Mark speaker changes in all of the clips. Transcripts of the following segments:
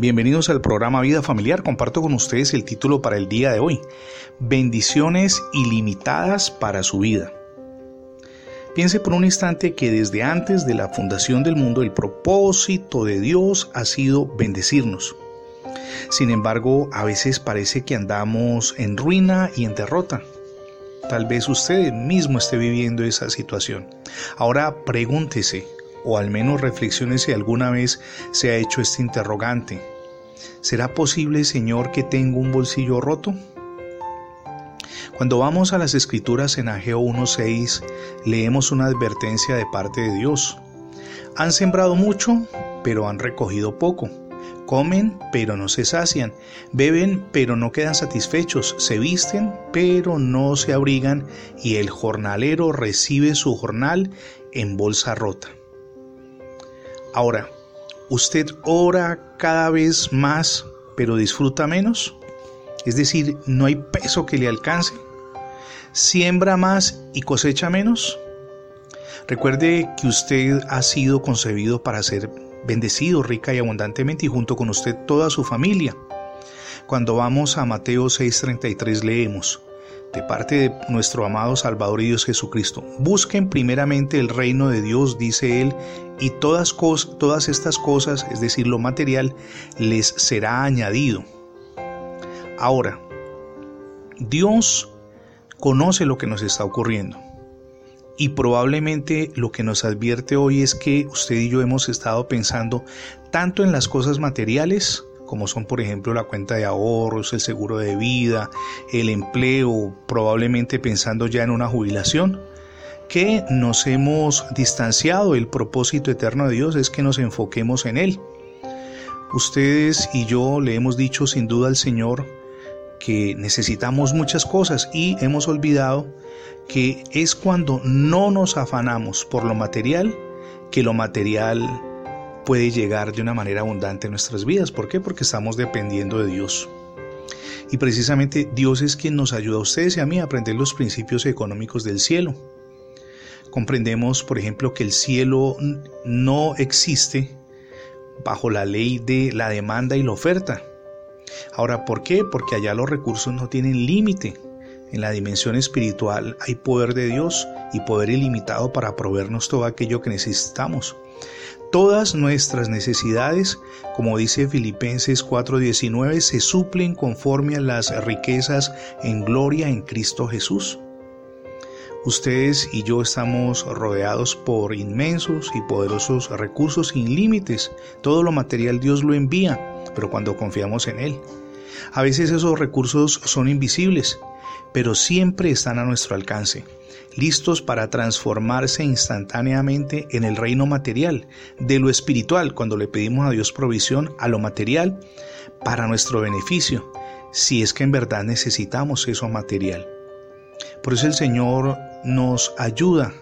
Speaker 1: Bienvenidos al programa Vida Familiar. Comparto con ustedes el título para el día de hoy. Bendiciones ilimitadas para su vida. Piense por un instante que desde antes de la fundación del mundo el propósito de Dios ha sido bendecirnos. Sin embargo, a veces parece que andamos en ruina y en derrota. Tal vez usted mismo esté viviendo esa situación. Ahora pregúntese, o al menos reflexione si alguna vez se ha hecho este interrogante. ¿Será posible, Señor, que tenga un bolsillo roto? Cuando vamos a las escrituras en Ageo 1.6, leemos una advertencia de parte de Dios. Han sembrado mucho, pero han recogido poco. Comen, pero no se sacian. Beben, pero no quedan satisfechos. Se visten, pero no se abrigan. Y el jornalero recibe su jornal en bolsa rota. Ahora, ¿usted ora cada vez más pero disfruta menos? Es decir, ¿no hay peso que le alcance? ¿Siembra más y cosecha menos? Recuerde que usted ha sido concebido para ser bendecido rica y abundantemente y junto con usted toda su familia. Cuando vamos a Mateo 6:33 leemos, de parte de nuestro amado Salvador y Dios Jesucristo. Busquen primeramente el reino de Dios, dice Él, y todas, todas estas cosas, es decir, lo material, les será añadido. Ahora, Dios conoce lo que nos está ocurriendo. Y probablemente lo que nos advierte hoy es que usted y yo hemos estado pensando tanto en las cosas materiales como son por ejemplo la cuenta de ahorros, el seguro de vida, el empleo, probablemente pensando ya en una jubilación, que nos hemos distanciado. El propósito eterno de Dios es que nos enfoquemos en Él. Ustedes y yo le hemos dicho sin duda al Señor que necesitamos muchas cosas y hemos olvidado que es cuando no nos afanamos por lo material que lo material puede llegar de una manera abundante en nuestras vidas. ¿Por qué? Porque estamos dependiendo de Dios. Y precisamente Dios es quien nos ayuda a ustedes y a mí a aprender los principios económicos del cielo. Comprendemos, por ejemplo, que el cielo no existe bajo la ley de la demanda y la oferta. Ahora, ¿por qué? Porque allá los recursos no tienen límite. En la dimensión espiritual hay poder de Dios y poder ilimitado para proveernos todo aquello que necesitamos. Todas nuestras necesidades, como dice Filipenses 4:19, se suplen conforme a las riquezas en gloria en Cristo Jesús. Ustedes y yo estamos rodeados por inmensos y poderosos recursos sin límites. Todo lo material Dios lo envía, pero cuando confiamos en Él. A veces esos recursos son invisibles, pero siempre están a nuestro alcance listos para transformarse instantáneamente en el reino material, de lo espiritual, cuando le pedimos a Dios provisión, a lo material, para nuestro beneficio, si es que en verdad necesitamos eso material. Por eso el Señor nos ayuda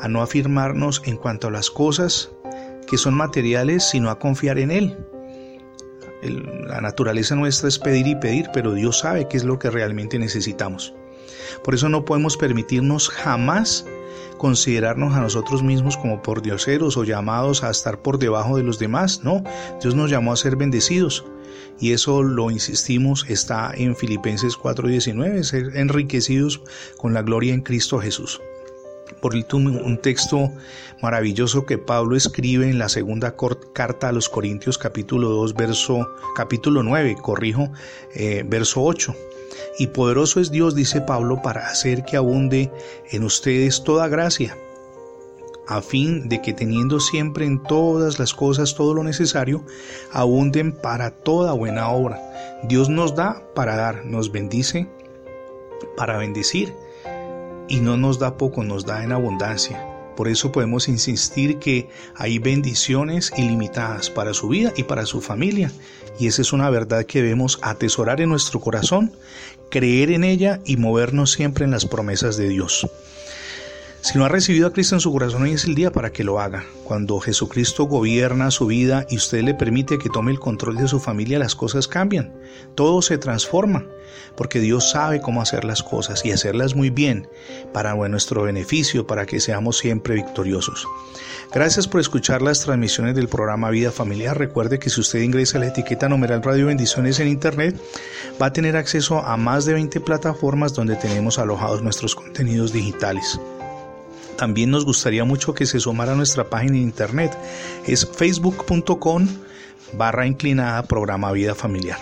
Speaker 1: a no afirmarnos en cuanto a las cosas que son materiales, sino a confiar en Él. La naturaleza nuestra es pedir y pedir, pero Dios sabe qué es lo que realmente necesitamos. Por eso no podemos permitirnos jamás considerarnos a nosotros mismos como por dioseros o llamados a estar por debajo de los demás. No, Dios nos llamó a ser bendecidos. Y eso lo insistimos, está en Filipenses 4:19, ser enriquecidos con la gloria en Cristo Jesús. Por un texto maravilloso que Pablo escribe en la segunda carta a los Corintios capítulo 2, verso, capítulo 9, corrijo, eh, verso 8 y poderoso es Dios, dice Pablo, para hacer que abunde en ustedes toda gracia, a fin de que teniendo siempre en todas las cosas todo lo necesario, abunden para toda buena obra. Dios nos da para dar, nos bendice para bendecir, y no nos da poco, nos da en abundancia. Por eso podemos insistir que hay bendiciones ilimitadas para su vida y para su familia. Y esa es una verdad que debemos atesorar en nuestro corazón, creer en ella y movernos siempre en las promesas de Dios. Si no ha recibido a Cristo en su corazón, hoy es el día para que lo haga. Cuando Jesucristo gobierna su vida y usted le permite que tome el control de su familia, las cosas cambian. Todo se transforma, porque Dios sabe cómo hacer las cosas y hacerlas muy bien, para nuestro beneficio, para que seamos siempre victoriosos. Gracias por escuchar las transmisiones del programa Vida Familiar. Recuerde que si usted ingresa la etiqueta numeral Radio Bendiciones en Internet, va a tener acceso a más de 20 plataformas donde tenemos alojados nuestros contenidos digitales. También nos gustaría mucho que se sumara a nuestra página de internet. Es facebook.com barra inclinada programa Vida Familiar.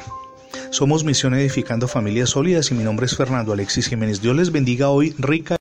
Speaker 1: Somos Misión Edificando Familias Sólidas y mi nombre es Fernando Alexis Jiménez. Dios les bendiga hoy rica